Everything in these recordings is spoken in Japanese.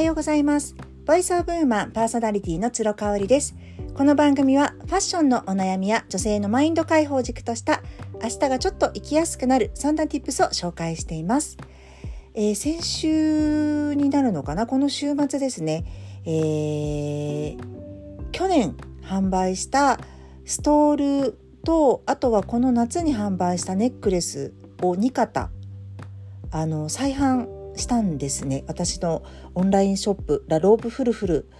はようございます。ボイスオブウーマンパーソナリティの鶴香織です。この番組はファッションのお悩みや女性のマインド解放軸とした明日がちょっと生きやすくなるそんな tips を紹介しています、えー、先週になるのかな？この週末ですね、えー、去年販売したストールとあとはこの夏に販売したネックレスを2型あの再販したんですね。私のオンラインショップラローブフルフル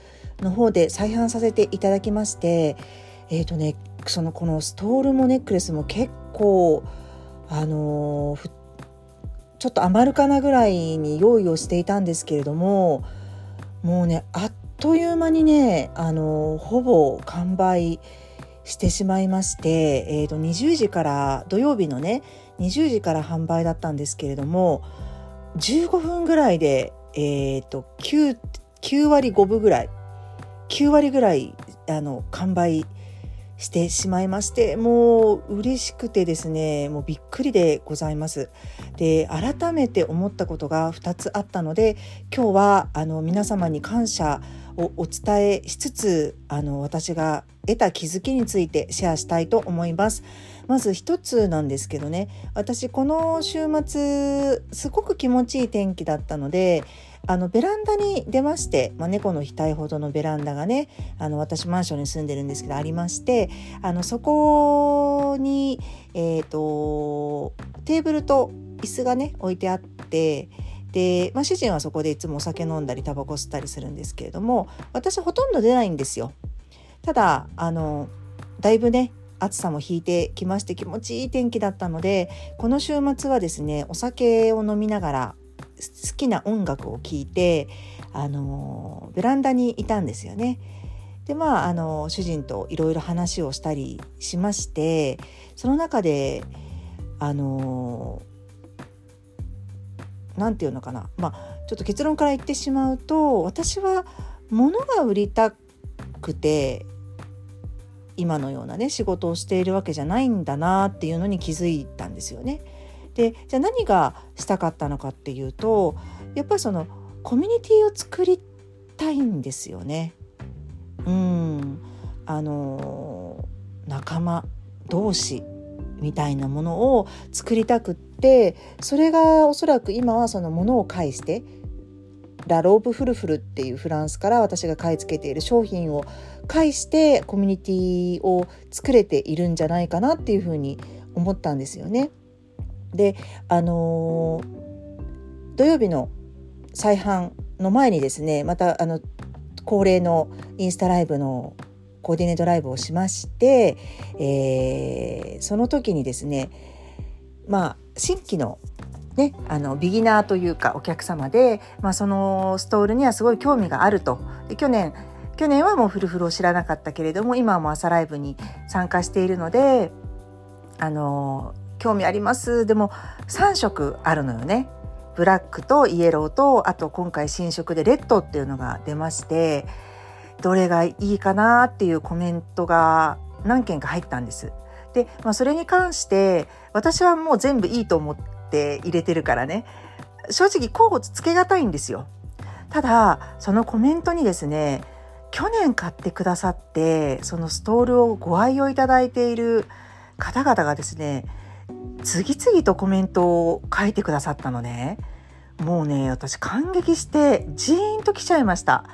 の方で再販させていただきましてえっ、ー、とねそのこのストールもネックレスも結構あのー、ちょっと余るかなぐらいに用意をしていたんですけれどももうねあっという間にねあのー、ほぼ完売してしまいまして、えー、と20時から土曜日のね20時から販売だったんですけれども15分ぐらいで、えっ、と9、9割5分ぐらい9割ぐらいあの完売してしまいましてもう嬉しくてですねもうびっくりでございます。で改めて思ったことが2つあったので今日はあの皆様に感謝をお伝えしつつあの私が得た気づきについてシェアしたいと思います。まず一つなんですけどね私この週末すごく気持ちいい天気だったのであのベランダに出まして、まあ、猫の額ほどのベランダがねあの私マンションに住んでるんですけどありましてあのそこに、えーと、テーブルと椅子がね置いてあってで、まあ、主人はそこでいつもお酒飲んだりタバコ吸ったりするんですけれども私ほとんど出ないんですよ。ただあのだいぶね暑さも引いてきまして気持ちいい天気だったのでこの週末はですねお酒を飲みながら好きな音楽を聴いてあのベランダにいたんですよね。でまああの主人といろいろ話をしたりしましてその中であの何て言うのかなまあちょっと結論から言ってしまうと私は物が売りたくて今のようなね仕事をしているわけじゃないんだなっていうのに気づいたんですよね。でじゃあ何がしたかったのかっていうとやっぱりそのコミュニティを作りたいんですよね。うんあの仲間同士みたいなものを作りたくってそれがおそらく今はそのものを介してラローブフルフルっていうフランスから私が買い付けている商品を介してコミュニティを作れているんじゃないかなっていうふうに思ったんですよね。であのー、土曜日の再販の前にですねまたあの恒例のインスタライブのコーディネートライブをしまして、えー、その時にですねまあ新規のね、あのビギナーというかお客様で、まあ、そのストールにはすごい興味があると。で去年去年はもうフルフルを知らなかったけれども今はもう朝ライブに参加しているのであの興味あります。でも3色あるのよね。ブラックとイエローとあと今回新色でレッドっていうのが出ましてどれがいいかなっていうコメントが何件か入ったんです。で、まあ、それに関して私はもう全部いいと思って入れてるからね。正直候補つけがたいんですよ。ただそのコメントにですね去年買ってくださってそのストールをご愛用いただいている方々がですね次々とコメントを書いてくださったのね。もうね私感激してジーンと来ちゃいました。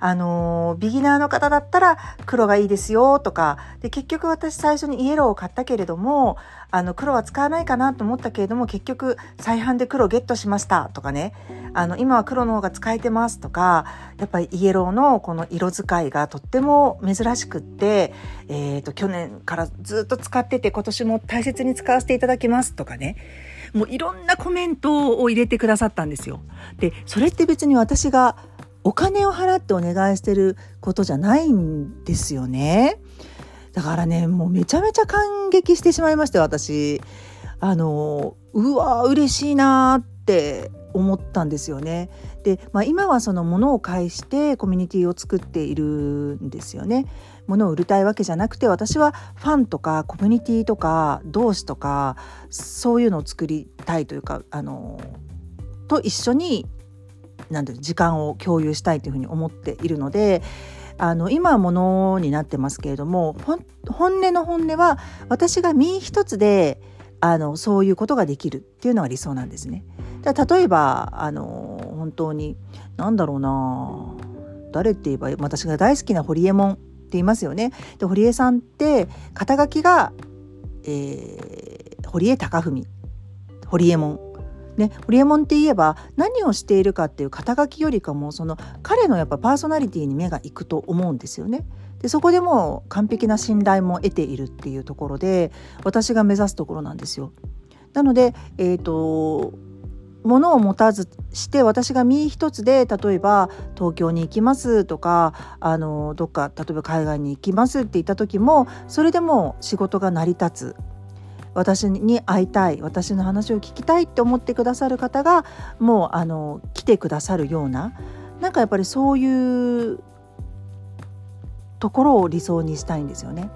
あのビギナーの方だったら黒がいいですよとかで結局私最初にイエローを買ったけれどもあの黒は使わないかなと思ったけれども結局再販で黒ゲットしましたとかねあの今は黒の方が使えてますとかやっぱりイエローのこの色使いがとっても珍しくって、えーと、去年からずっと使ってて今年も大切に使わせていただきますとかねもういろんなコメントを入れてくださったんですよ。でそれって別に私がお金を払ってお願いしてることじゃないんですよね。だからねもうめちゃめちゃ感激してしまいまして私あのうわ嬉しいなって思ったんですよね。で、まあ、今はその物を介してコミュニティを作っているんですよね。物を売りたいわけじゃなくて私はファンとかコミュニティとか同志とかそういうのを作りたいというかあのと一緒になんていう時間を共有したいというふうに思っているのであの今はものになってますけれども本音の本音は私が身一つであのそういうことができるっていうのが理想なんですね。だ例えばあの本当に何だろうな誰って言えば私が大好きな堀江門って言いますよね。で堀江さんって肩書きが、えー、堀江貴文堀江門ね、ホリエモンって言えば何をしているかっていう肩書きよりかもその彼のやっぱパーソナリティに目がいくと思うんですよね。でそこでも完璧な信頼も得ているっていうところで私が目指すところなんですよ。なので、えーと、物を持たずして私が身一つで例えば東京に行きますとかあのどっか例えば海外に行きますって言った時もそれでも仕事が成り立つ私に会いたい私の話を聞きたいって思ってくださる方がもうあの来てくださるようななんかやっぱりそういうところを理想にしたいんですよね。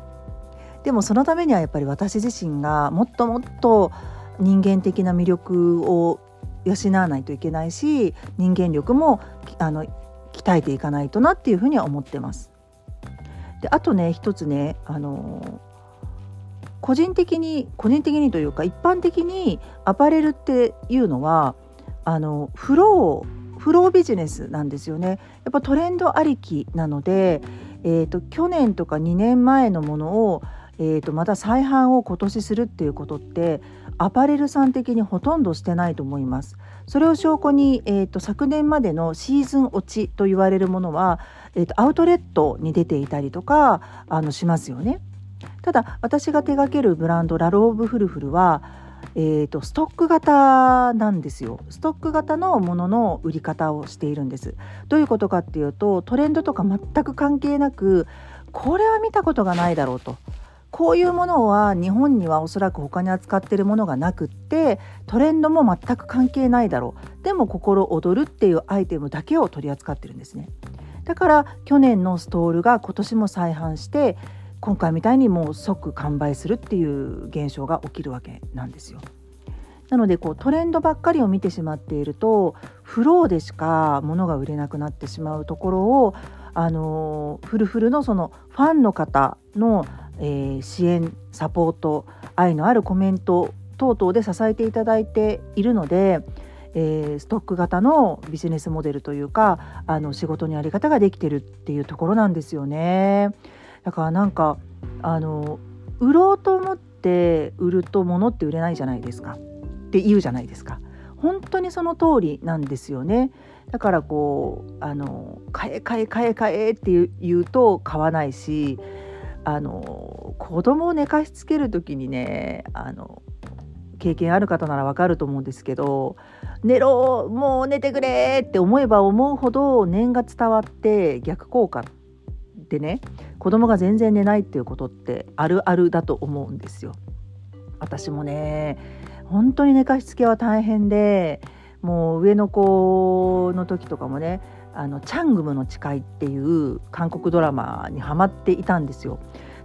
でもそのためにはやっぱり私自身がもっともっと人間的な魅力を養わないといけないし人間力もあの鍛えていかないとなっていうふうには思ってます。であとね一つねあの個人的に個人的にというか一般的にアパレルっていうのはあのフローフロービジネスなんですよねやっぱトレンドありきなので、えーと、去年とか2年前のものを、えーと、また再販を今年するっていうことってアパレルさん的にほとんどしてないと思います。それを証拠に、えーと、昨年までのシーズン落ちと言われるものは、えー、とアウトレットに出ていたりとかあのしますよね。ただ私が手掛けるブランドラローブフルフルは、えーと、ストック型なんですよ。ストック型のものの売り方をしているんです。どういうことかっていうとトレンドとか全く関係なくこれは見たことがないだろうと。こういうものは日本にはおそらく他に扱ってるものがなくってトレンドも全く関係ないだろう。でも心躍るっていうアイテムだけを取り扱ってるんですね。だから去年のストールが今年も再販して今回みたいにもう即完売するっていう現象が起きるわけなんですよ。なのでこうトレンドばっかりを見てしまっているとフローでしか物が売れなくなってしまうところをあのフルフルのそのファンの方の、えー、支援サポート愛のあるコメント等々で支えていただいているので、えー、ストック型のビジネスモデルというかあの仕事のやり方ができてるっていうところなんですよね。だからなんかあの売ろうと思って売ると物って売れないじゃないですか。って言うじゃないですか。本当にその通りなんですよね。だからこうあの買え買え買え買えって言うと買わないしあの子供を寝かしつける時にねあの経験ある方ならわかると思うんですけど寝ろもう寝てくれって思えば思うほど念が伝わって逆効果でね子供が全然寝ないっていうことってあるあるだと思うんですよ。私もね本当に寝かしつけは大変でもう上の子の時とかもねあのチャングムの誓いっていう韓国ドラマにハマっていたんですよ。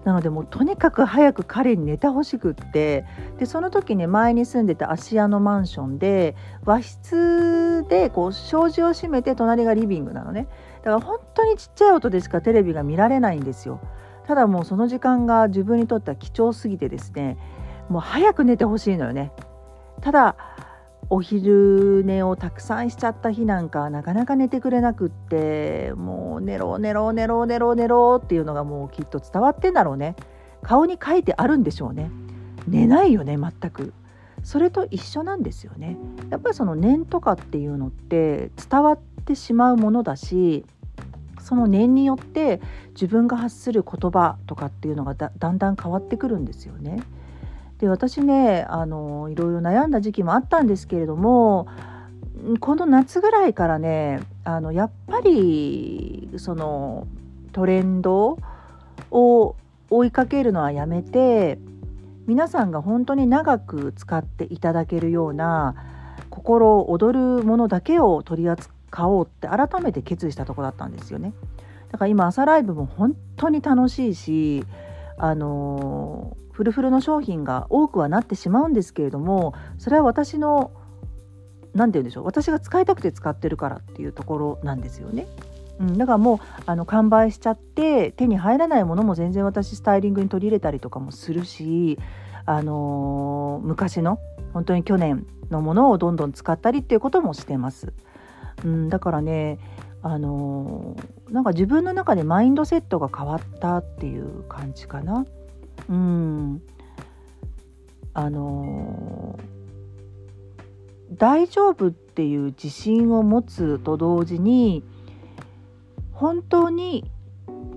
なのでもうとにかく早く彼に寝てほしくってでその時ね前に住んでた芦屋のマンションで和室でこう障子を閉めて隣がリビングなのねだから本当にちっちゃい音でしかテレビが見られないんですよ。ただもうその時間が自分にとっては貴重すぎてですねもう早く寝てほしいのよね。ただお昼寝をたくさんしちゃった日なんかなかなか寝てくれなくってもう寝ろ寝ろ寝ろ寝ろ寝ろっていうのがもうきっと伝わってんだろうね。顔に書いてあるんでしょうね。寝ないよね全く。それと一緒なんですよね。やっぱりその念とかっていうのって伝わってしまうものだしその念によって自分が発する言葉とかっていうのがだんだん変わってくるんですよね。で私ねあのいろいろ悩んだ時期もあったんですけれどもこの夏ぐらいからねあのやっぱりそのトレンドを追いかけるのはやめて皆さんが本当に長く使っていただけるような心躍るものだけを取り扱買おうって改めて決意したとこだったんですよね。だから今朝ライブも本当に楽しいしあのフルフルの商品が多くはなってしまうんですけれどもそれは私の何て言うんでしょう私が使いたくて使ってるからっていうところなんですよね。うん、だからもうあの完売しちゃって手に入らないものも全然私スタイリングに取り入れたりとかもするし、あのー、昔の本当に去年のものをどんどん使ったりっていうこともしてます。うん、だからねあのー、なんか自分の中でマインドセットが変わったっていう感じかな。うん、あの、大丈夫っていう自信を持つと同時に本当に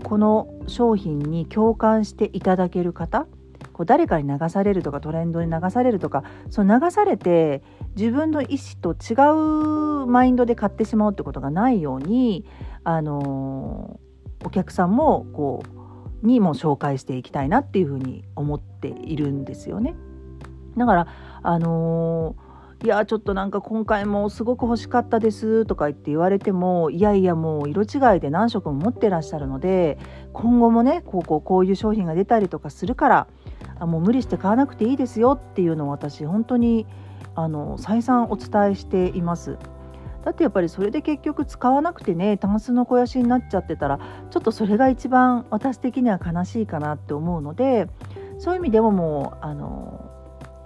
この商品に共感していただける方こう誰かに流されるとかトレンドに流されるとかその流されて自分の意思と違うマインドで買ってしまうってことがないように、あの、お客さんもこうにも紹介していきたいなっていうふうに思っているんですよね。だからあのいやちょっとなんか今回もすごく欲しかったですとか言って言われてもいやいやもう色違いで何色も持ってらっしゃるので今後もねこうこうこういう商品が出たりとかするからあもう無理して買わなくていいですよっていうのを私本当にあの再三お伝えしています。だってやっぱりそれで結局使わなくてねタンスの肥やしになっちゃってたらちょっとそれが一番私的には悲しいかなって思うのでそういう意味でももうあの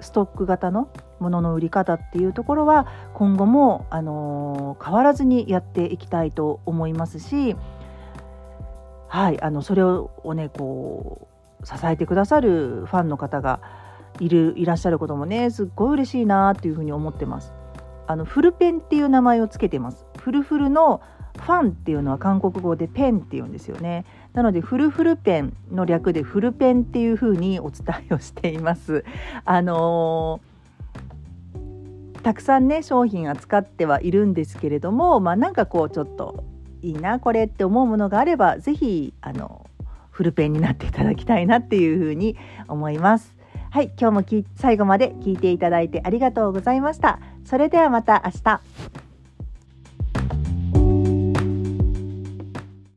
ストック型のものの売り方っていうところは今後も、あの、変わらずにやっていきたいと思いますし、はい、あのそれをねこう支えてくださるファンの方がいるいらっしゃることもねすっごい嬉しいなっていうふうに思ってます。あのフルペンっていう名前をつけてます。フルフルのファンっていうのは韓国語でペンっていうんですよね。なのでフルフルペンの略でフルペンっていうふうにお伝えをしています。あのー、たくさんね商品扱ってはいるんですけれども、まあ、なんかこうちょっといいなこれって思うものがあれば是非あのフルペンになっていただきたいなっていうふうに思います。はい、今日も最後まで聞いていただいてありがとうございました。それではまた明日。